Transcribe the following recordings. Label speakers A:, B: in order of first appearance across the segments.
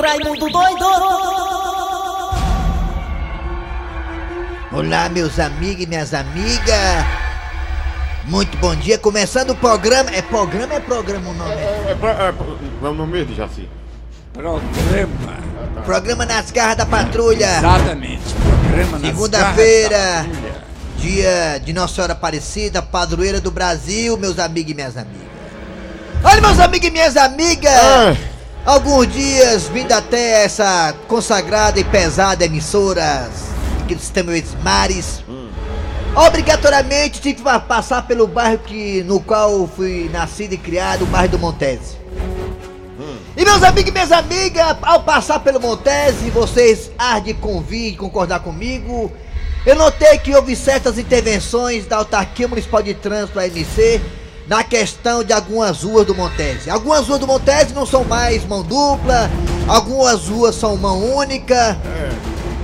A: Raimundo doido!
B: Olá, meus amigos e minhas amigas. Muito bom dia. Começando o programa. É programa ou é programa o nome?
C: É, é, é, é o nome de Jaci.
D: Programa.
B: Programa nas garras da patrulha.
D: Exatamente. Programa nas
B: Segunda-feira. Dia de Nossa Senhora Aparecida, padroeira do Brasil, meus amigos e minhas amigas. Olha, meus amigos e minhas amigas.
C: É.
B: Alguns dias vindo até essa consagrada e pesada emissora aqui do sistema Verdes Mares. Obrigatoriamente tive que passar pelo bairro que, no qual fui nascido e criado, o bairro do Montese. E meus amigos e minhas amigas, ao passar pelo Montese, vocês há de convir e concordar comigo. Eu notei que houve certas intervenções da Autarquia Municipal de Trânsito, a MC, na questão de algumas ruas do Montese. Algumas ruas do Montese não são mais mão dupla, algumas ruas são mão única.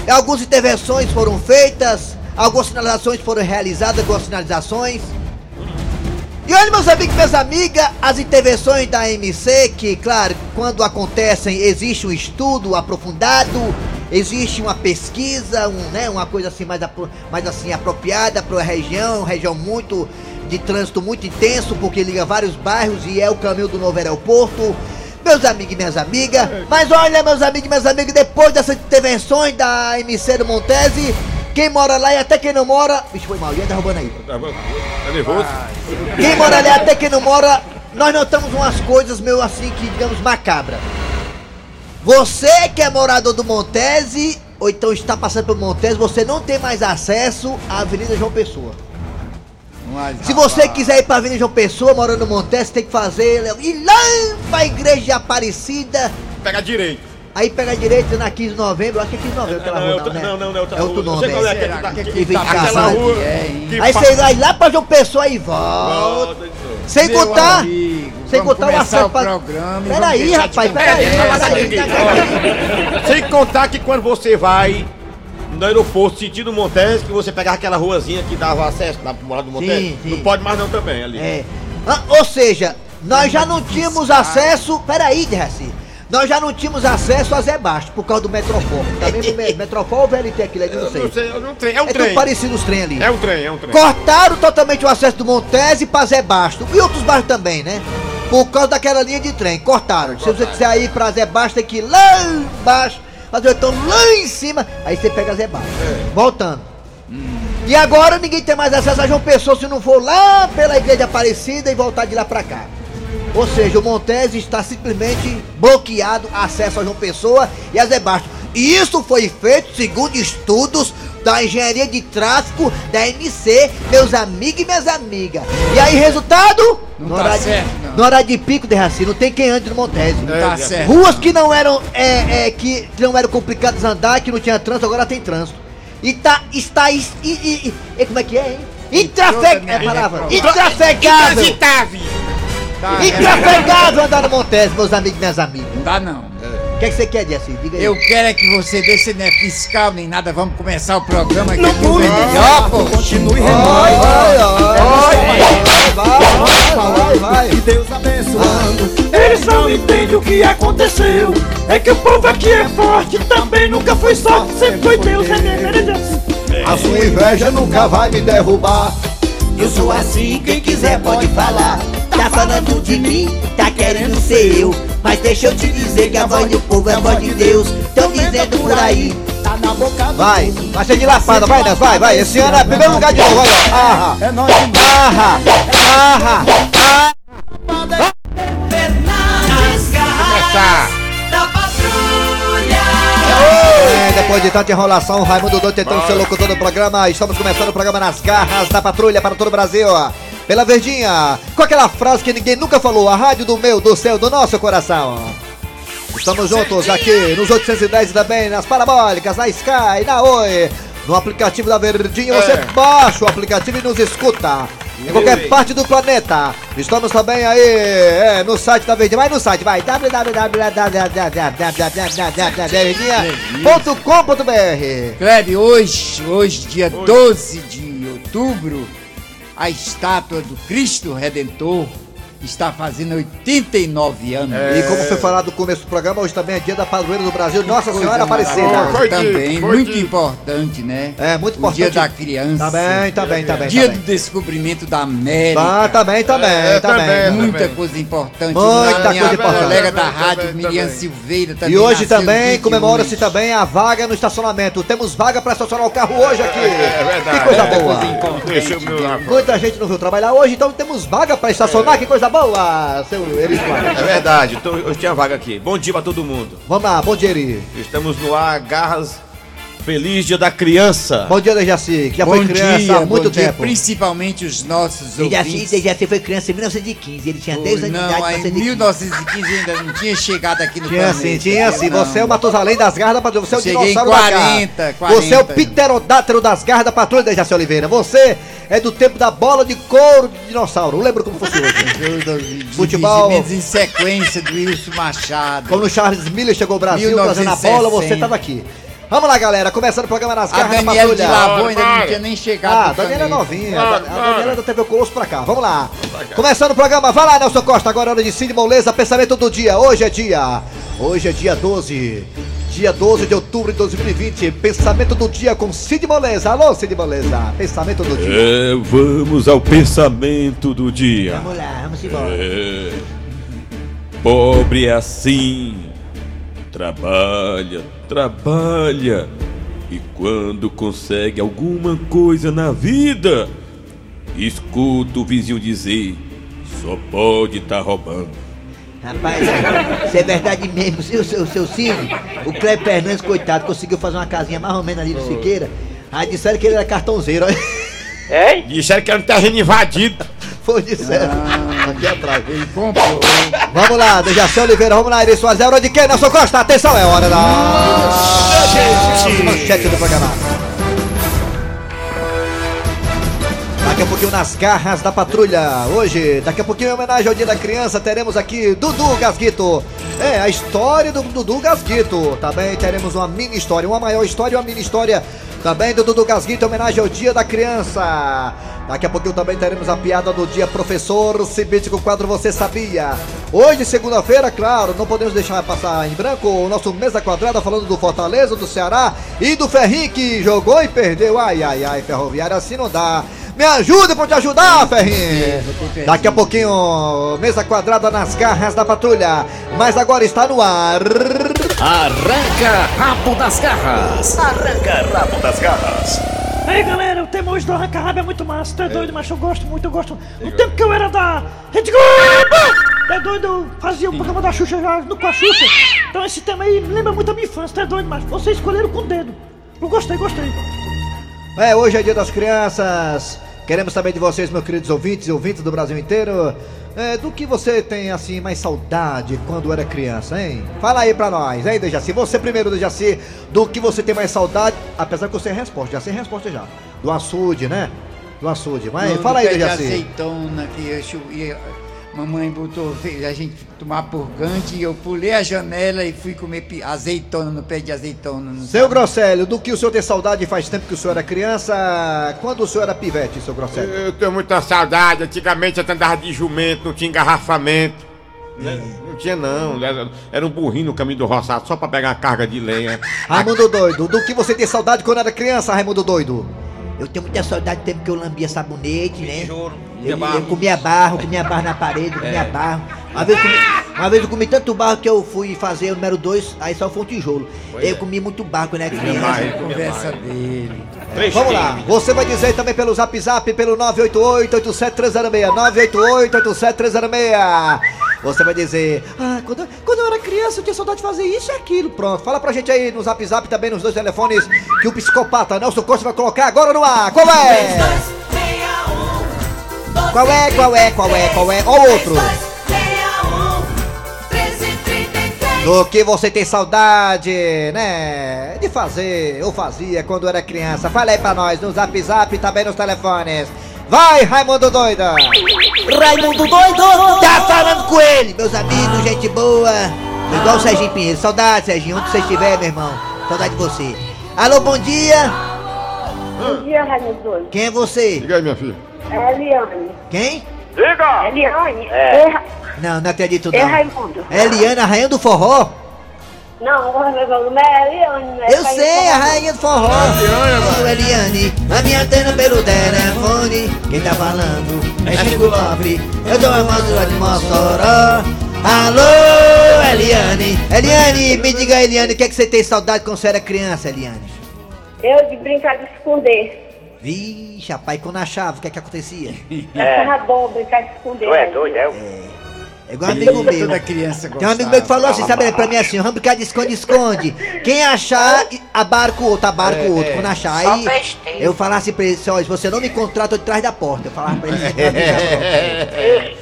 B: Algumas intervenções foram feitas, algumas sinalizações foram realizadas, algumas sinalizações. E olha, meus amigos e minhas amigas, as intervenções da MC, que, claro, quando acontecem, existe um estudo aprofundado, existe uma pesquisa, um, né, uma coisa assim mais, mais assim, apropriada para a região, uma região muito de trânsito muito intenso, porque liga vários bairros e é o caminho do novo aeroporto. Meus amigos e minhas amigas, mas olha, meus amigos e minhas amigas, depois dessas intervenções da MC do Montese, quem mora lá e até quem não mora. Bicho, foi mal, ia derrubando aí.
C: Tá? Tá nervoso?
B: Quem mora ali até quem não mora, nós notamos umas coisas meio assim que digamos macabra. Você que é morador do Montese, ou então está passando pelo Montese, você não tem mais acesso à Avenida João Pessoa.
D: Mas,
B: Se você
D: rapaz,
B: quiser ir pra Avenida João Pessoa, morando no Montese, tem que fazer ir lá pra igreja Aparecida.
C: Pega direito.
B: Aí pega a direita na 15 de novembro, acho que é 15 de novembro aquela
C: Não, é
B: rua,
C: outra-
B: não, né?
C: não, não, não, é outra
B: é outro nome.
C: Não sei qual é
B: é.
C: que-
D: será
C: que-
D: que,
B: que
D: que tá
C: aquela rua
D: é,
B: Aí você vai lá pra João Pessoa e volta. Sem contar. sem contar o
D: começar
B: acesso
D: o
B: pra-
D: e
B: Peraí, rapaz, peraí.
C: Peraí. Sem contar que quando você vai no aeroporto sentido Montese, que você pegava aquela ruazinha que dava acesso na morada do Montese,
B: Sim, sim.
C: não pode mais não também ali.
B: É. Ah, ou seja, nós já não tínhamos acesso. Peraí, Derraci. Nós já não tínhamos acesso a Zé Basto por causa do Metropol. Também do Me- Metropol ou VLT aquilo ali, não
C: Eu
B: sei.
C: não sei, eu não trem, é um
B: É
C: trem.
B: tudo parecido os trem ali.
C: É um trem, é um trem.
B: Cortaram totalmente o acesso do Montese pra Zé Basto. E outros bairros também, né? Por causa daquela linha de trem. Cortaram. Se você quiser ir pra Zé Basto, tem que ir lá embaixo. Fazer o então lá em cima. Aí você pega Zé Basto. Voltando. E agora ninguém tem mais acesso a João Pessoa se não for lá pela igreja Aparecida e voltar de lá pra cá. Ou seja, o Montese está simplesmente bloqueado acesso a João Pessoa e a Zé Basto. E isso foi feito segundo estudos da engenharia de tráfego da MC, meus amigos e minhas amigas. E aí, resultado?
D: Não
B: No
D: tá
B: horário de-
D: certo, não.
B: No horário de pico de raci, não tem quem ande no Montese.
D: Não
C: É,
D: tá
C: é.
D: certo.
B: Ruas que não eram é, é, que não eram complicadas andar, que não tinha trânsito, agora tem trânsito. E tá, está, e, e, e- e como é que é, hein? Intrafeg... É a palavra. Intrafegável.
C: Intrafitável.
D: Tá, é,
B: Intrafegável andar no Montese, meus amigos e minhas amigas.
D: não dá não.
B: O que, é que você quer, Jesse? Diga aí.
D: Eu quero é que você dê, você não é fiscal nem nada, vamos começar o programa aqui.
E: Não pule,
D: melhor, pô.
E: continue
B: Vai,
E: remando.
B: vai, vai, vai, vai, vai.
E: E Deus abençoando. Eles não entendem o que aconteceu. É que o povo aqui é forte, também nunca foi sorte, sempre foi Deus. É mesmo, é Deus.
F: A sua inveja nunca vai me derrubar.
A: Eu sou assim, quem quiser pode falar. Tá falando de mim, tá querendo ser eu. Mas deixa eu te dizer que a voz do povo é a voz de Deus. Tão dizendo por aí.
E: Tá na boca do
B: Vai, vai ser de lapada, vai, Nas, vai, vai. Esse ano é primeiro lugar de novo, vai, ó. Arra,
E: É
B: arra, arra, arra.
A: Nas garras
B: depois de tanta enrolação, Raimundo Doido tentando ser locutor do programa. Estamos começando o programa nas garras da patrulha para todo o Brasil. Pela Verdinha, com aquela frase que ninguém nunca falou, a rádio do meu, do céu, do nosso coração. Estamos juntos aqui nos 810 e também nas parabólicas, na Sky, na Oi. No aplicativo da Verdinha, você baixa o aplicativo e nos escuta. Em qualquer parte do planeta. Estamos também aí é, no site da Verdinha. Vai no site, vai. www.verdinha.com.br
D: Kleber, hoje, hoje, dia 12 de outubro, a estátua do Cristo Redentor está fazendo 89 anos.
B: E como foi falado no começo do programa, hoje também é dia da padroeira do Brasil, Nossa Senhora
D: Coisa
B: Aparecida.
C: Foi
D: Também, muito importante, né?
B: É, muito
D: O
B: importante.
D: dia da criança.
B: Tá bem, tá bem, tá bem.
D: Dia
B: tá
D: do
B: bem.
D: descobrimento da América.
B: Tá, tá bem, tá
C: É,
B: tá
C: também, também.
D: Muita coisa importante.
B: Muita
D: minha
B: coisa importante.
D: colega da
C: Também,
D: rádio,
C: também,
D: Miriam
C: também.
D: Silveira, também.
B: E hoje também comemora-se também a vaga no estacionamento. Temos vaga para estacionar o carro hoje aqui.
C: É verdade.
B: Que coisa
C: É,
B: boa.
C: o.
B: Muita gente não veio trabalhar hoje, então temos vaga para estacionar. Que coisa boa, seu Eri Soares.
C: É verdade, tô, eu tinha vaga aqui. Bom dia pra todo mundo.
B: Vamos lá, bom dia, Eri.
C: Estamos no ar, garras. Feliz dia da criança.
B: Bom dia, Dejaci, que já
D: Bom
B: foi criança
D: dia,
B: há muito
D: bom dia,
B: tempo.
D: principalmente os nossos
A: Dejaci,
D: ouvintes.
A: Dejaci foi criança em 1915, ele tinha 10 anos de
D: não,
A: idade.
D: aí em 1915 ainda não tinha chegado aqui no
B: Tinha
D: planeta.
B: sim, tinha sim.
D: Não.
B: Você é o Matusalém das garras da patrulha. Você é o
D: Cheguei em
B: dinossauro
D: 40,
B: da garra.
D: 40.
B: Você é o pterodátero das garras da patrulha, Dejaci Oliveira. Você é do tempo da bola de couro de dinossauro. Lembra como fosse hoje? Futebol.
D: em sequência do Wilson Machado.
B: Quando o Charles Miller chegou ao Brasil
D: 1960.
B: trazendo a bola, você tava aqui. Vamos lá, galera. Começando o programa nas
D: A
B: garras da
D: Daniela de
B: patrulha.
D: Lavô ainda não tinha nem chegado.
B: Ah, a Daniela é novinha. A a. Daniela da TV o Colosso pra cá. Vamos lá. Começando o programa. Vai lá, Nelson Costa. Agora é hora de Cid Moleza. Pensamento do dia. Hoje é dia. Hoje é dia 12. Dia 12 de outubro de 2020. Pensamento do dia com Cid Moleza. Alô, Cid Moleza. Pensamento do dia.
G: É, vamos ao pensamento do dia.
A: Vamos lá, vamos embora.
G: É, pobre é assim, trabalha, trabalha, e quando consegue alguma coisa na vida, escuta o vizinho dizer: só pode estar roubando.
A: Rapaz, isso é verdade mesmo, seu, seu, seu Cid. O Cleber Fernandes, coitado, conseguiu fazer uma casinha mais ou menos ali no Siqueira. Aí disseram que ele era cartãozeiro.
C: Disseram que era um terreno invadido.
B: Foi disseram. Aqui atrás.
D: Ele comprou.
B: Vamos lá, Dejaci Oliveira. Vamos lá, Eri Soares. É hora de quem, Nelson Costa? Atenção, é hora da. Manchete do programa. Daqui a pouquinho nas garras da patrulha. Hoje, daqui a pouquinho em homenagem ao Dia da Criança, teremos aqui Dudu Gasguito. É, a história do Dudu Gasguito. Também teremos uma mini história, uma maior história e uma mini história também do Dudu Gasguito em homenagem ao Dia da Criança. Daqui a pouquinho também teremos a piada do dia Professor Cibite com o quadro Você Sabia. Hoje, segunda-feira, claro, não podemos deixar passar em branco o nosso Mesa Quadrada falando do Fortaleza, do Ceará e do Ferrinho que jogou e perdeu. Ai, ai, ai, Ferroviária, assim não dá. Me ajude pra te ajudar, Ferrinho. Daqui a pouquinho, Mesa Quadrada nas garras da patrulha. Mas agora está no ar.
H: Arranca rabo das garras. Arranca rabo das garras.
E: Aí galera, o tema hoje do Arranca Rabo é muito massa, tu é doido, mas eu gosto muito, eu gosto. No tempo que eu era da Rede Globo, tu é doido, eu fazia o programa da Xuxa já no com a Xuxa. Então esse tema aí me lembra muito a minha infância, tu é doido, mas vocês escolheram com o dedo. Eu gostei, gostei.
B: É, hoje é dia das crianças. Queremos saber de vocês, meus queridos ouvintes e ouvintes do Brasil inteiro. É, do que você tem, assim, mais saudade quando era criança, hein? Fala aí pra nós, hein, Dejaci? Você primeiro, Dejaci, do que você tem mais saudade, apesar que eu sei a resposta, já sei a resposta já. Do açude, né? Do açude. Mas
D: No-
B: fala aí, Dejaci.
D: azeitona que eu mamãe botou fez a gente tomar purgante e eu pulei a janela e fui comer azeitona no pé de azeitona. no
B: Seu. Grosselio, do que o senhor tem saudade faz tempo que o senhor era criança? Quando o senhor era pivete, seu Grosselio?
C: Eu tenho muita saudade. Antigamente eu andava de jumento, não tinha engarrafamento. Não tinha não, era, era um burrinho no caminho do roçado só pra pegar uma carga de lenha.
B: Raimundo Doido, do que você tem saudade quando era criança, Raimundo Doido?
A: Eu tenho muita saudade do tempo que eu lambia sabonete, né?
C: Tijolo,
A: Eu,
C: barro.
A: eu comia barro, comia barro na parede, comia barro. Uma vez, eu comi, uma vez eu comi tanto barro que eu fui fazer o número 2, aí só foi um tijolo. eu comi muito barro quando era criança.
D: Conversa dele.
C: Três
B: Vamos lá,
C: times.
B: você vai dizer também pelo zap zap, pelo 988-87306, 988-87306. Você vai dizer, ah, quando, quando eu era criança eu tinha saudade de fazer isso e aquilo. Pronto, fala pra gente aí no zap zap também nos dois telefones que o psicopata Nelson Costa vai colocar agora no ar. Qual é? Qual é, qual é, qual é, qual é? Ó o outro. Do que você tem saudade, né? De fazer, ou fazia quando era criança. Fala aí pra nós no zap zap e também nos telefones. Vai, Raimundo Doida!
A: Raimundo doido! Tá falando com ele, meus amigos, gente boa. Igual o Serginho Pinheiro. Saudade, Serginho, onde você estiver, meu irmão. Saudade de você. Alô, bom dia.
I: Bom dia, Raimundo Doido.
A: Quem é você?
C: Diga aí, minha filha.
I: É a Eliane.
A: Quem?
I: Diga!
J: Eliane?
I: É.
J: É,
B: Não, não acredito
J: é
B: não.
J: Raimundo.
B: É Eliana, a rainha do forró?
J: Não, meu nome é Eliane. né?
B: Eu sei, a rainha do forró. Ô, Eliane, a minha antena pelo telefone. Quem tá falando é Chico Nobre. Eu tô amando lá de Mossoró. Alô, Eliane. Eliane, me diga, Eliane, o que, é que você tem saudade quando você era criança, Eliane?
J: Eu de brincar de esconder.
B: Vixe, rapaz, quando achava, o que é que acontecia?
J: É. Tava bom brincar de esconder.
I: Tu é doido, é?
B: É igual um amigo meu.
D: Toda criança
B: Tem um amigo meu que falou assim, sabe, pra mim assim, vamos brincar de esconde-esconde. Quem achar, abarca o outro, abarca o outro. Quando achar, aí eu falasse pra ele assim, ó, se você não me encontrar, eu trás da porta. Eu falava pra ele assim.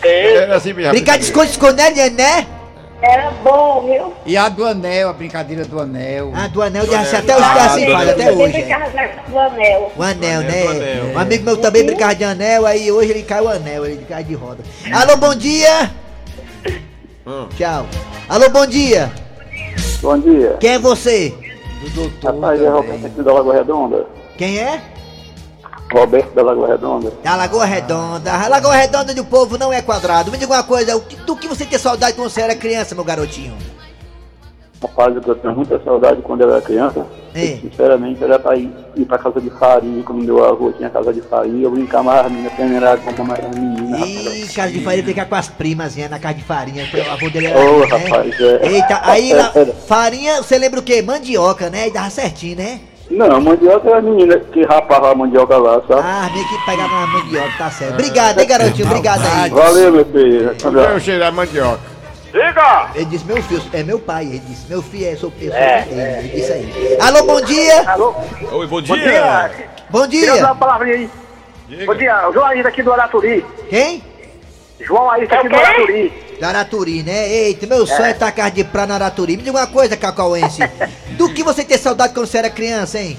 C: Era assim mesmo.
B: Brincar de esconde-esconde, né, né?
J: Era bom, viu?
D: E a do anel, a brincadeira do anel.
B: Ah, do anel de assim, até hoje tá assim, faz, até
J: Eu
B: hoje. é.
J: brincava do anel.
B: O anel, né? Um amigo meu também brincava de anel, aí hoje ele cai o anel, ele cai de roda. Alô, bom dia!
C: Hum.
B: Tchau. Alô, bom dia!
I: Bom dia.
B: Quem é você?
D: Do doutor
I: Rapaz, é Roberto aqui da Lagoa Redonda.
B: Quem é?
I: Roberto da Lagoa Redonda.
B: Da Lagoa Redonda. A Lagoa Redonda do povo não é quadrado. Me diga uma coisa, do que você tem saudade quando você era criança, meu garotinho?
I: Rapaz, o que eu tenho muita saudade quando eu era criança,
B: É.
I: sinceramente, era pra ir, ir pra casa de farinha, quando meu avô tinha casa de farinha, eu brincar mais as meninas peneiradas com mais as meninas.
B: Ih, casa de farinha ficar com as primas, né, na casa de farinha. porque O avô dele era.
I: Ô,
B: né?
I: rapaz, é.
B: Eita, aí lá,
I: Era.
B: farinha, você lembra o quê? Mandioca, né? E dava certinho, né?
I: Não, a mandioca era a menina que rapava a mandioca lá, sabe?
B: Ah, meio que pegava na mandioca, tá certo. Obrigado, hein, garotinho? Obrigado aí.
I: Valeu, meu filho.
C: Um cheiro da mandioca.
I: Diga!
B: Ele disse, meu filho, é meu pai. Ele disse, meu filho é, sou eu, sou dele. Ele disse aí. Alô, bom dia!
I: Alô?
G: Oi, bom
I: Bom
G: dia.
I: dia!
B: Bom
I: Queria dar
B: dia!
I: uma palavrinha aí. Bom dia, o João Aida aqui do Araturi.
B: Quem?
I: João Aida aqui do Araturi.
B: Da Araturi, né? Eita, meu sonho é estar casa de praia na Araturi. Me diga uma coisa, Cacauense. Do que você tem saudade quando você era criança, hein?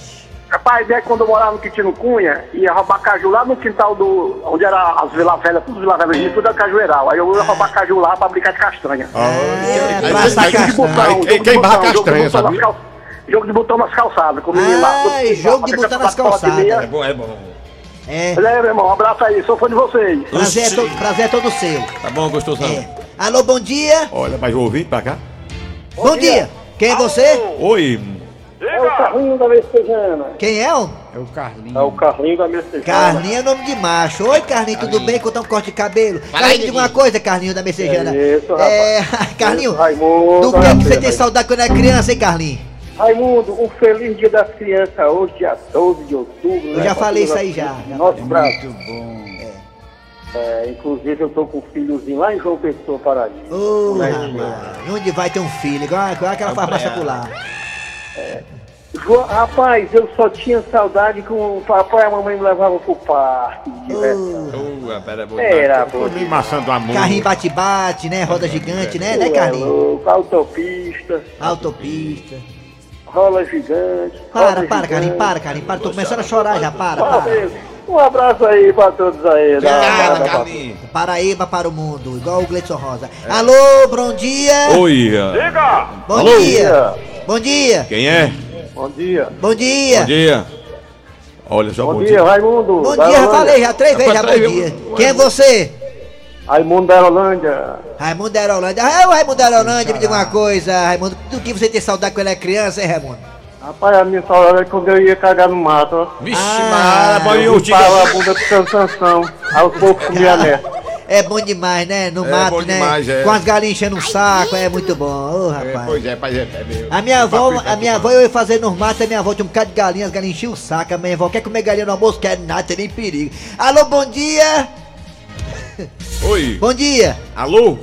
I: Rapaz, é quando eu morava no Quintino Cunha, ia roubar caju lá no quintal do. onde era as Vila Velha, tudo Vila Velha, tudo é cajueiral. Aí eu ia roubar caju lá pra brincar de castanha.
B: É,
C: aí-
B: Praça
C: aí-
I: Jogo de
B: Castanha.
I: botão,
C: Aí,
I: jogo de botão, nas
C: sabia?
I: cal- Jogo de botão nas calçadas, com o menino lá.
B: Ai, jogo de botão nas calçadas.
G: É bom, é bom.
B: É.
I: Olha aí, meu irmão, um abraço aí, sou fã de vocês.
B: Prazer é, todo, prazer é todo seu.
G: Tá bom, gostosão?
B: É. Alô, bom dia!
C: Olha, mas o ouvinte pra cá.
B: Bom, dia. Quem é você?
G: Oi.
I: É o Carlinho da Messejana.
B: Quem é, homem?
D: É o Carlinhos.
I: É o Carlinho da Messejana.
B: Carlinho é nome de macho. Oi, Carlinho, tudo bem? Contar um corte de cabelo. Carlinho, diga uma coisa, Carlinho da Messejana.
I: É isso,
B: É, Carlinho,
I: Raimundo.
B: do que, é que você tem saudade quando era criança, hein, Carlinho?
I: Raimundo, um feliz dia das crianças hoje, dia 12 de outubro.
B: Eu
I: né,
B: já falei isso aí já,
I: Nosso Brasil.
D: Muito bom.
I: É, inclusive eu tô com um filhozinho lá em João Pessoa, Paraíba.
B: Ô,
I: Né,
B: rapaz, onde vai ter um filho? Igual, igual aquela farmácia pular.
I: Rapaz, eu só tinha saudade com o papai e a mamãe me levavam pro parque diversão.
G: Uh, pera, bom.
I: Era,
C: amor.
B: Carrinho bate-bate, né? Roda gigante, né? Né,
I: Tu é
B: Carlinho?
I: louco, autopista,
B: Autopista.
I: rola gigante.
B: Para,
I: roda
B: para, Carlinho,
I: gigante.
B: para, Carlinho, para. Tô começando a chorar já, para, para.
I: Um abraço aí pra todos aí. né?
G: Obrigado,
I: Nada,
G: Carlinhos.
B: Paraíba para o mundo, igual o Gleison Rosa. Alô, bom dia!
G: Oi.
B: Bom
G: Alô?
B: dia! Bom dia!
G: Quem é?
I: Bom dia.
B: Bom dia!
G: Bom dia. Olha só,
I: Bom,
G: bom,
I: dia,
G: dia.
I: Raimundo.
B: Bom dia, já falei já três vezes já bom dia. Quem é você?
I: Raimundo da Holândia.
B: Raimundo da Aerolândia. Ah, o Raimundo da Aerolândia, me diga uma coisa, Raimundo. Do que você tem saudade quando era criança, hein, Raimundo?
I: Rapaz, a minha saudade é quando eu ia cagar no mato, ó.
G: Vixe,
B: Ah,
G: bolinho,
I: Eu
G: tia.
I: limpava a bunda do Sansão. Aí o povo comia merda.
B: É bom demais, né? No
C: É
B: mato,
C: bom
B: né?
C: demais, é.
B: Com as galinhas enchendo um saco, é muito bom. Ô,
C: É,
B: rapaz.
C: pois é, pois é. é meu.
B: A minha avó,
C: Papito,
B: a minha avó eu ia fazer nos matos, a minha avó tinha um bocado de galinhas, as galinhas enchiam o saco, a minha avó quer comer galinha no almoço, quer nada, tem nem perigo. Alô, bom dia!
G: Oi.
B: Bom dia!
G: Alô?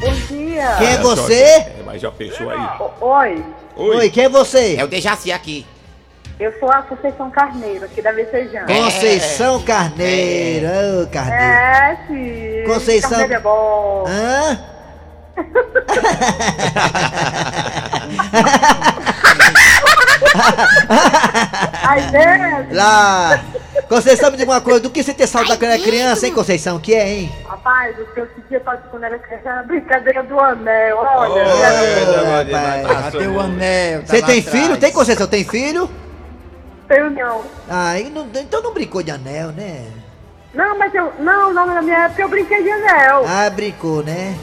J: Bom dia.
B: Quem é você?
G: é, Mas já pensou aí?
J: Oi,
B: Oi, quem é você?
K: É o Dejaci aqui.
J: Eu sou a Conceição Carneiro, aqui da Messejana.
B: Conceição Carneiro, ô Carneiro.
J: É, sim.
B: Conceição-
J: Carneiro é bom.
B: Hã?
J: Ai, Deus.
B: Lá! Conceição, me diga uma coisa, do que você tem saudade quando era criança, hein, Conceição? O que é, hein?
J: Rapaz, o que eu sentia pra quando era criança era a brincadeira do anel. Olha,
B: Ô,
J: era-
B: rapaz.
D: Ah, tem o anel. tá
B: Você tem
D: atrás.
B: filho? Tem, Conceição? Tem filho?
J: Tenho não.
B: Ah, e não- então não brincou de anel, né?
J: Não, mas eu. Não, não, na minha época eu brinquei de anel.
B: Ah, brincou, né?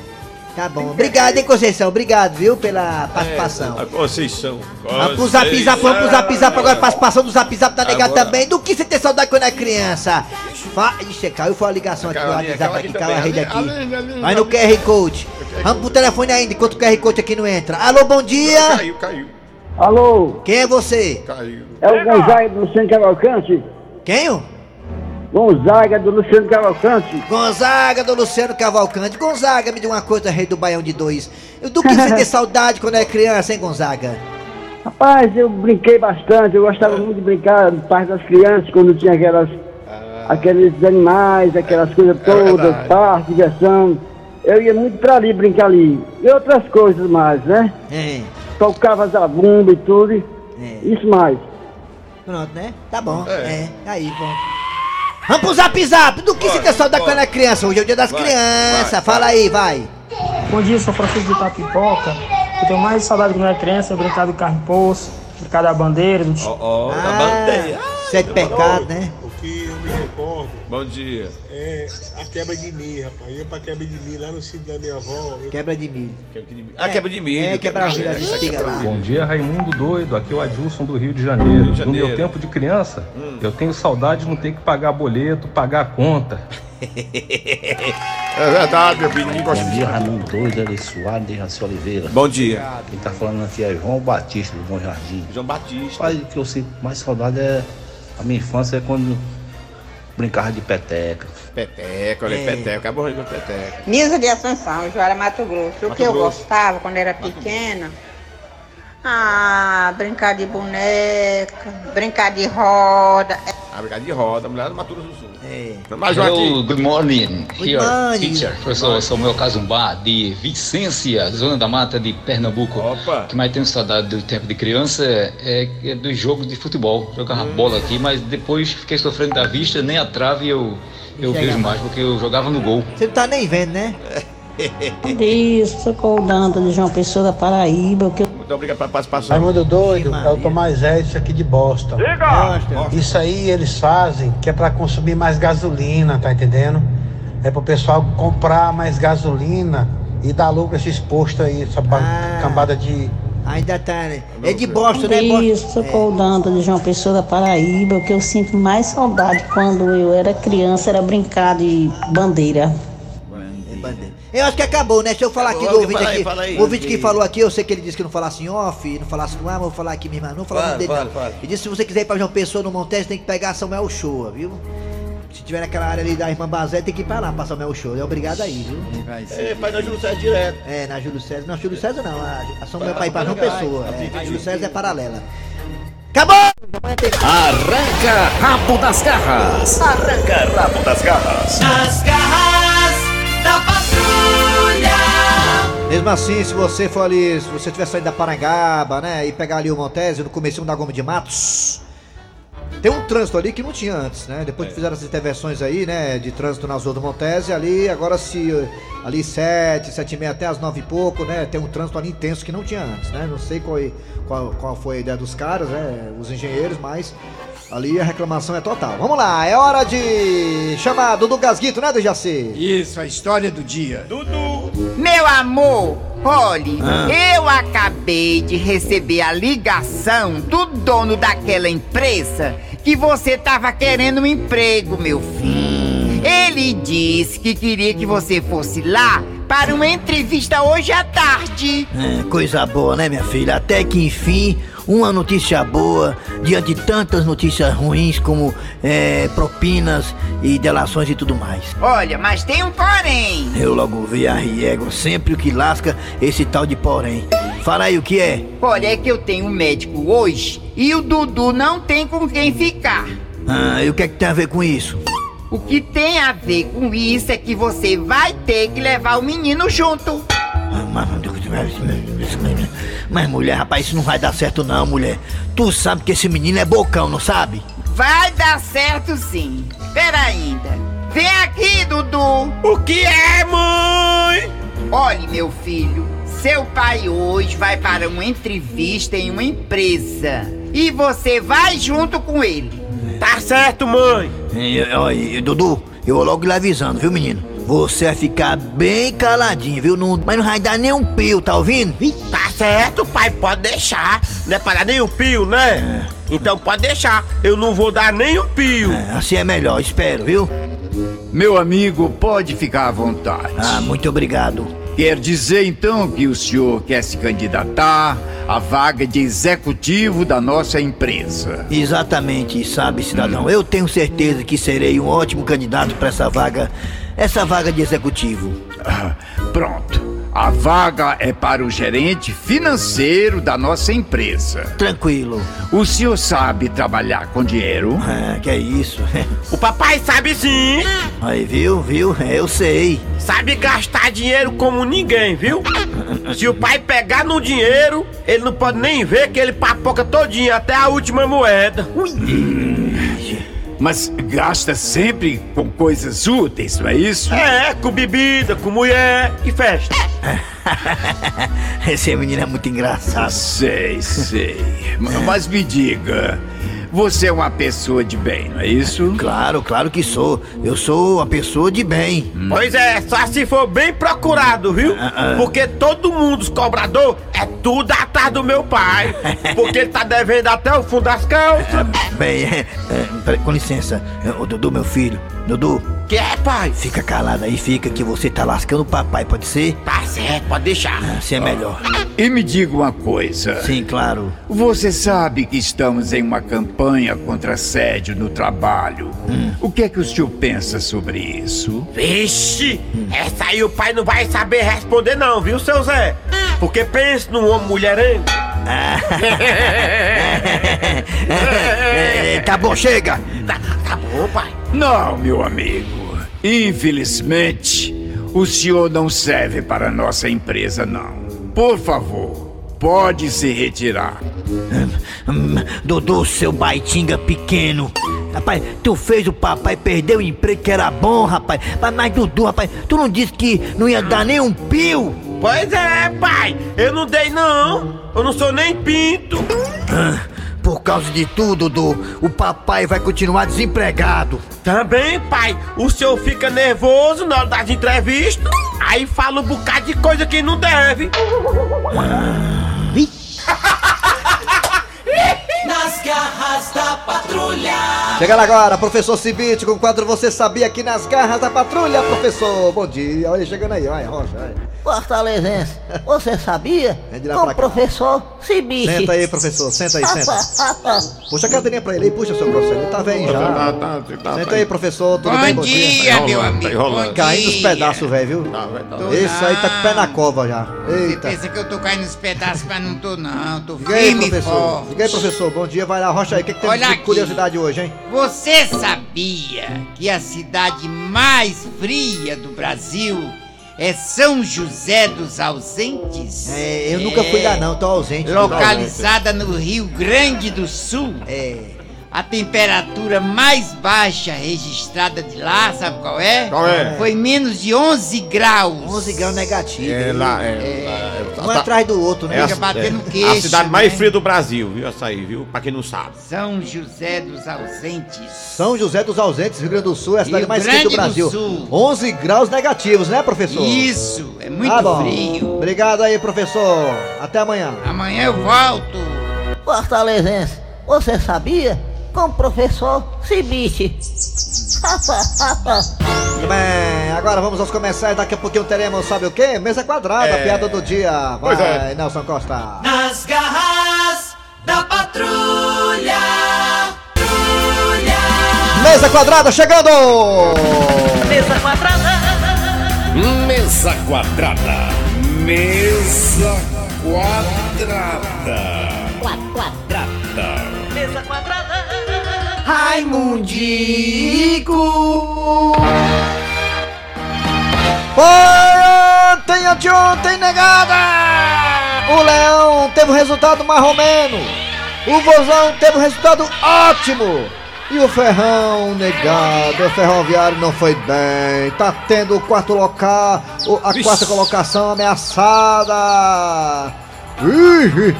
B: Tá bom. Obrigado, hein, Conceição. Obrigado, viu, pela participação.
C: É, a Conceição.
B: Vamos pro zap zap, vamos pro zap zap agora, participação do zap zap da nega
C: Agora.
B: também. Do que você tem saudade quando é criança? Fa... Ixi, caiu foi a ligação aqui do WhatsApp
C: caiu
B: aqui, caiu a rede aqui. Vai no. QR Code. Vamos pro telefone ainda, enquanto o QR Code aqui não entra. Alô, bom dia.
C: Caiu, caiu,
K: Alô,
B: Quem é você?
C: caiu.
K: é o Gonzaga do Luciano Cavalcante?
B: Quem? o?
K: Gonzaga do Luciano Cavalcante?
B: Gonzaga do Luciano Cavalcante. Gonzaga, me deu uma coisa, rei do Baião de dois. Do que você tem saudade quando é criança, hein, Gonzaga?
K: Rapaz, eu brinquei bastante, eu gostava muito de brincar no Parque das Crianças, quando tinha aquelas, aqueles animais, aquelas coisas todas,
C: verdade.
K: parque, diversão. Eu ia muito pra ali brincar ali. E outras coisas mais, né?
B: É,
K: Tocava zabumba e tudo, e
B: é.
K: isso mais.
B: Pronto, né? Tá bom.
C: É.
B: É, aí, bom. Vamos pro zap zap. Do que você
C: Bora,
B: tem saudade quando é criança? Hoje é o dia das
C: Vai,
B: crianças.
C: vai,
B: Fala aí, vai.
L: Bom dia, sou Francisco de Tapipoca. Eu tenho mais saudade quando era criança, eu brincar do carro em poço, brincar da bandeira, do
G: Ó, ó,
C: tá
G: da
B: Ah,
G: bandeira.
B: sete pecados, né?
G: Bom dia.
M: é a quebra de milho, rapaz. Eu ia pra quebra de milho lá no sítio da minha avó. Eu
B: Quebra de milho.
G: Ah, quebra de milho.
B: É, quebra de milho,
G: É,
B: gente liga lá.
N: Bom dia, Raimundo Doido. Aqui é o Adilson do Rio de Janeiro.
G: Rio de
N: No meu
G: Janeiro.
N: tempo de criança, eu tenho saudade de não ter que pagar boleto, pagar a conta.
C: É verdade, meu filho.
O: Bom
C: de
O: dia, Raimundo Doido, Eli Soares, de Oliveira.
G: Bom dia.
O: Quem tá falando aqui é João Batista, do Bom Jardim.
G: João Batista.
O: Pai, o que eu sinto mais saudade é a minha infância, é quando brincava de peteca.
C: Peteca, olha,
B: É.
C: peteca. Bom de peteca.
P: Nisa de Assunção, Joara Mato Grosso. O
C: Mato
P: que eu
C: Grosso.
P: gostava quando era pequena? Ah, brincar de boneca, brincar de roda.
C: A brigada de roda, mulher do Grosso do Sul.
B: É.
C: Mas Joaquim.
Q: good morning.
B: Good
Q: Here,
B: morning.
Q: teacher, professor Samuel Casumba, de Vicência, Zona da Mata de Pernambuco.
C: Opa.
Q: O que mais tenho saudade do tempo de criança é, é do jogo de futebol. Jogava bola aqui, mas depois fiquei sofrendo da vista, nem a trave eu, eu vejo
B: mais.
Q: mais, porque eu jogava no gol.
B: Você não tá nem vendo, né?
R: Isso, sou o Danta de João Pessoa da Paraíba. Que.
C: Muito obrigado pela participação.
M: Raimundo Doido,
B: Maria.
M: é o Tomás Edson aqui de Boston.
B: Gosta.
M: Isso aí eles fazem que é pra consumir mais gasolina, tá entendendo? É pro pessoal comprar mais gasolina e dar lucro a esses postos aí, essa
B: Ah.
M: cambada de.
B: Ainda tá, né? É de Boston, né?
R: Isso, sou o Danta de João Pessoa da Paraíba. O que eu sinto mais saudade quando eu era criança era brincar de bandeira.
B: É. Eu acho que acabou, né? Deixa eu falar aqui do
G: Acabou,
B: ouvinte
G: fala aí,
B: aqui.
G: fala aí.
B: o ouvinte que falou aqui, eu sei que ele disse que não falasse em off, não falasse no ar, mas eu vou falar aqui mesmo. Não falar o
G: Fala,
B: dele,
G: fala,
B: não.
G: fala.
B: Ele disse que se você quiser ir pra João Pessoa no Montes, tem que pegar Samuel Shoa, viu? Se tiver naquela área ali da irmã Bazé, tem que ir pra lá pra Samuel Show. É obrigado aí, viu?
C: É, pai da Júlio César direto.
B: É, na Júlio César. Não, Júlio César não. A, a São Meu
C: Ah,
B: Pai pra João Pessoa. É, a Júlio. César é paralela. Acabou!
H: Arranca rabo das garras. Arranca rabo das garras.
A: As garras da.
B: Mesmo assim, se você for ali, se você estiver saindo da Parangaba, né, e pegar ali o Montese no comecinho da Goma de Matos, tem um trânsito ali que não tinha antes, né? Depois que fizeram essas intervenções aí, né, de trânsito nas ruas do Montese, ali, agora se ali 7, 7 e meia até as 9 e pouco, né, tem um trânsito ali intenso que não tinha antes, né? Não sei qual, qual, qual foi a ideia dos caras, né, os engenheiros, mas ali a reclamação é total. Vamos lá, é hora de chamar Dudu Gasguito, né, Dejaci?
D: Isso, a história do dia.
S: Meu amor, olhe, eu acabei de receber a ligação do dono daquela empresa que você tava querendo um emprego, meu filho. Ele disse que queria que você fosse lá para uma entrevista hoje à tarde.
A: É, coisa boa, né, minha filha? Até que enfim, uma notícia boa, diante de tantas notícias ruins como é, propinas e delações e tudo mais.
S: Olha, mas tem um porém.
A: Eu logo vi a Riego, sempre o que lasca esse tal de porém. Fala aí o que é?
S: Olha, é que eu tenho um médico hoje e o Dudu não tem com quem ficar.
A: Ah, e o que é que tem a ver com isso?
S: O que tem a ver com isso é que você vai ter que levar o menino junto.
A: Ah, Mas, mas mulher, rapaz, isso não vai dar certo não, mulher. Tu sabe que esse menino é bocão, não sabe?
S: Vai dar certo sim. Pera ainda. Vem aqui, Dudu. O que é, mãe? Olhe, meu filho. Seu pai hoje vai para uma entrevista em uma empresa. E você vai junto com ele.
A: Tá certo, mãe. Dudu,
B: eu vou logo lhe avisando, viu, menino? Você vai ficar bem caladinho, viu? Não, mas não vai dar nem um pio, tá ouvindo?
T: Tá certo, pai, pode deixar. Não é pra dar nem um pio, né? Então pode deixar. Eu não vou dar nem um pio.
B: assim é melhor, espero, viu?
D: Meu amigo, pode ficar à vontade.
B: Ah, muito obrigado.
D: Quer dizer então que o senhor quer se candidatar à vaga de executivo da nossa empresa?
B: Exatamente, sabe, cidadão? Eu tenho certeza que serei um ótimo candidato para essa vaga, essa vaga de executivo.
D: Ah, pronto. A vaga é para o gerente financeiro da nossa empresa.
B: Tranquilo.
D: O senhor sabe trabalhar com dinheiro?
B: Ah, que é isso?
T: O papai sabe sim.
B: Aí, viu, viu? É, Eu sei.
T: Sabe gastar dinheiro como ninguém, viu? Se o pai pegar no dinheiro, ele não pode nem ver que ele papoca todinho até a última moeda.
D: Mas gasta sempre com coisas úteis, não é isso?
T: É, com bebida, com mulher e festa.
B: Esse menino é muito engraçado.
D: Sei, sei. Ma- Mas me diga, você é uma pessoa de bem, não é isso?
B: Claro, claro que sou. Eu sou uma pessoa de bem.
T: Pois é, só se for bem procurado, viu? Porque todo mundo, os cobrador, é tudo atrás do meu pai. Porque ele tá devendo até o fundo das calças.
B: Bem, é, é, com licença, é, Dudu, meu filho. Dudu.
T: Que é, pai?
B: Fica calado aí, fica que você tá lascando o papai, pode ser?
T: Tá certo, pode deixar.
B: Assim é melhor.
D: E me diga uma coisa.
B: Sim, claro.
D: Você sabe que estamos em uma campanha contra assédio no trabalho. O que é que o senhor pensa sobre isso?
T: Vixe, essa aí o pai não vai saber responder não, viu, seu Zé? Porque pensa num homem mulherengo.
B: É, tá bom, chega.
T: Tá, tá bom, pai.
D: Não, meu amigo. Infelizmente, o senhor não serve para a nossa empresa, não. Por favor, pode se retirar.
B: Hum, Dudu, seu baitinga pequeno. Rapaz, tu fez o papai perder o emprego que era bom, rapaz. Mas, mas Dudu, rapaz, tu não disse que não ia dar nem um pio?
T: Pois é, pai. Eu não dei não. Eu não sou nem pinto.
B: Ah, Por causa de tudo, Dudu, o papai vai continuar desempregado.
T: Também, pai. O senhor fica nervoso na hora das entrevistas. Aí fala um bocado de coisa que não deve.
A: Nas garras da patrulha.
B: Chegando agora, professor Cibite com o quadro Você Sabia aqui nas garras da patrulha, professor. Bom dia, olha ele chegando aí, vai, Rocha. vai.
U: Fortalezense, você sabia?
B: É de lá
U: Com o professor Cibiche.
B: Senta aí, professor, senta aí, senta. Puxa a cadeirinha pra ele aí, puxa, seu professor, ele tá velho já.
C: Tá, tá, tá,
B: Senta
C: tá.
B: aí, professor, tudo
C: Bom
B: bem? Bom
C: dia,
B: Tá
C: meu amigo,
B: Tá Caindo os pedaços, velho, viu?
D: Tô
B: Esse aí tá com o pé na cova já. Eita.
D: Pensa que eu tô caindo nos pedaços, mas não tô não. Tô firme.
B: Diga aí, professor. Bom dia, vai lá, Rocha aí. O que, que tem
D: Olha
B: de
D: aqui.
B: curiosidade hoje, hein?
D: Você sabia que a cidade mais fria do Brasil é São José dos Ausentes?
B: É, eu nunca fui lá não, tô ausente.
D: Localizada no Rio Grande do Sul.
B: É.
D: A temperatura mais baixa registrada de lá, sabe qual é?
C: Qual é?
D: Foi menos de 11 graus.
B: 11 graus negativo.
C: É lá, é. lá,
B: Um atrás do outro, né?
C: É a,
D: Fica batendo
C: é,
D: queixo,
C: a cidade mais
D: né?
C: fria do Brasil, viu? Essa aí, viu? Pra quem não sabe.
D: São José dos Ausentes.
B: São José dos Ausentes, Rio Grande do Sul, é a cidade
D: Rio
B: mais fria do
D: do
B: Brasil.
D: Sul.
B: 11 graus negativos, né, professor?
D: Isso, é muito
B: Tá bom.
D: frio.
B: Obrigado aí, professor. Até amanhã.
D: Amanhã eu volto.
U: Fortalezense, você sabia? Com o professor.
B: Muito bem, agora vamos aos comerciais. Daqui a pouquinho teremos, sabe o quê? Mesa quadrada,
A: É.
B: piada do dia. Vai,
A: Pois é.
B: Nelson Costa.
A: Nas garras da patrulha.
B: Mesa quadrada chegando!
U: Mesa quadrada.
H: Mesa quadrada. Mesa quadrada. Quadrada.
U: Mesa quadrada.
A: Raimundico.
B: Foi ontem, anteontem, negada! O Leão teve um resultado menos. O Vozão teve um resultado ótimo. E o Ferrão, negado, o Ferroviário não foi bem. Tá tendo o quarto local, o- a quarta colocação ameaçada. Ih!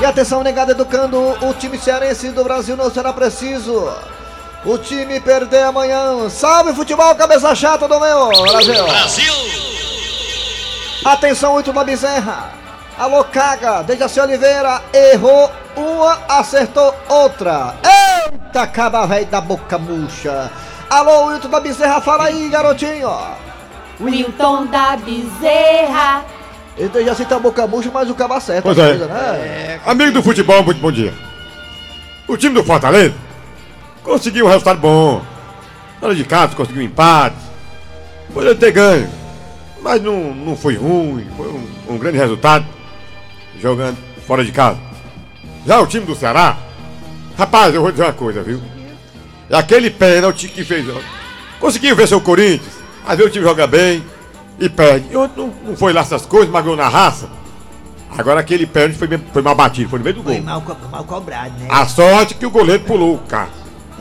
B: E atenção, negado, educando o time cearense do Brasil não será preciso. o time perder amanhã. Salve futebol, cabeça chata do meu Brasil.
H: Brasil!
B: Atenção, oito da Bezerra. Alô, Caga, Dejaci Oliveira, errou uma, acertou outra. Eita, caba velho da boca murcha. Alô, Wilton da Bezerra, fala aí, garotinho.
V: Wilton da Bezerra.
B: Ele Dejaci tá boca murcha, mas o caba acerta.
C: Pois
B: a
C: é.
B: coisa, né?
C: Amigo do futebol, muito bom dia. O time do Fortaleza conseguiu um resultado bom. Fora de casa, conseguiu um empate. Poderia ter ganho. Mas não, não foi ruim. Foi um, um grande resultado. Jogando fora de casa. Já o time do Ceará. Rapaz, eu vou dizer uma coisa, viu? É aquele pênalti que fez. ó. Conseguiu vencer o Corinthians. Às vezes o time joga bem e perde. E ontem não, não foi lá essas coisas, mas ganhou na raça. Agora aquele pênalti foi, foi mal batido, foi no meio do gol.
A: Foi mal, mal cobrado, né?
C: A sorte que o goleiro pulou o carro.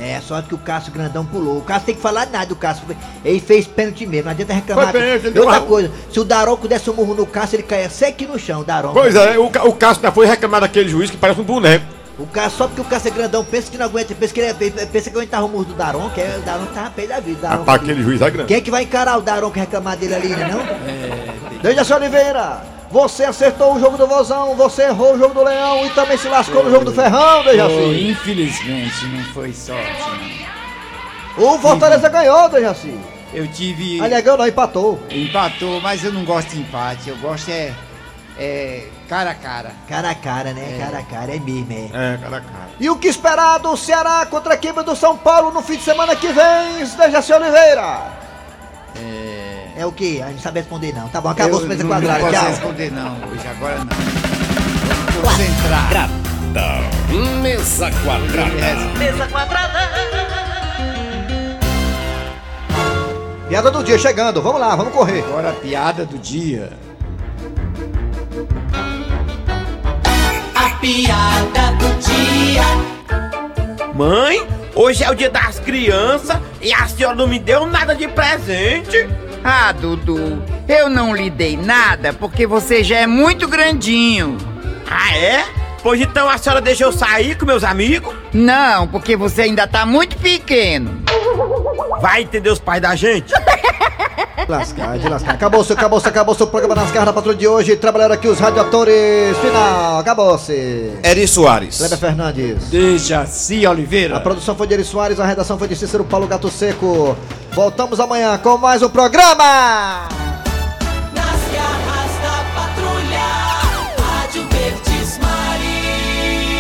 A: É, só que o Cássio Grandão pulou. O Cássio tem que falar nada do Cássio. Ele fez pênalti mesmo, não adianta reclamar.
C: Foi pênalti, ele
A: E
C: deu
A: outra
C: uma-
A: coisa, se o Daronco desse um murro no Cássio, ele caia seco no chão, o Daronco.
C: Pois é, o, o Cássio ainda foi reclamar daquele juiz que parece um boneco.
A: O Cássio, só porque o Cássio é grandão, pensa que não aguenta, pensa que ele é, pensa que aguentava o murro do Daronco, que é, o Daronco tava feio da vida. o Daronco-
C: Rapaz, aquele juiz é grande.
A: Quem é que vai encarar o Daronco e reclamar dele ali, né não?
B: Dejaci Oliveira, você acertou o jogo do Vozão, você errou o jogo do Leão e também se lascou no jogo do Ferrão, Dejaci.
W: infelizmente, não foi sorte,
B: O Fortaleza ganhou, Dejaci.
W: não. Eu tive.
B: Aliás, ganhou não, empatou.
W: Empatou, mas eu não gosto de empate. Eu gosto é. É. Cara a cara.
A: Cara a cara, né? Cara a cara, é mesmo, é.
C: É, cara a cara.
B: E o que esperar do Ceará contra a equipe do São Paulo no fim de semana que vem, Dejaci Oliveira?
A: É o quê? A gente não sabe responder não. Tá bom, acabou
W: eu
A: os mesa
W: não, não
A: quadrada,
W: posso
A: tchau.
W: responder não hoje, agora não. Vamos concentrar.
H: Mesa quadrada.
U: Mesa quadrada.
B: Piada do dia chegando, vamos lá, vamos correr.
W: Agora a piada do dia.
U: Piada do dia.
T: Mãe, hoje é o dia das crianças e a senhora não me deu nada de presente.
S: Ah, Dudu, eu não lhe dei nada porque você já é muito grandinho.
T: Ah, é? Pois então a senhora deixa eu sair com meus amigos?
S: Não, porque você ainda tá muito pequeno.
T: Vai entender os pais da gente?
B: Lascar, de lascar. Acabou-se, acabou-se, acabou-se o programa nas garras da patrulha de hoje. Trabalharam aqui os radiatores. Final, acabou-se.
H: Eri Soares.
B: Kleber Fernandes.
W: Dejaci Oliveira.
B: A produção foi de Eri Soares, a redação foi de Cícero Paulo Gato Seco. Voltamos amanhã com mais um programa.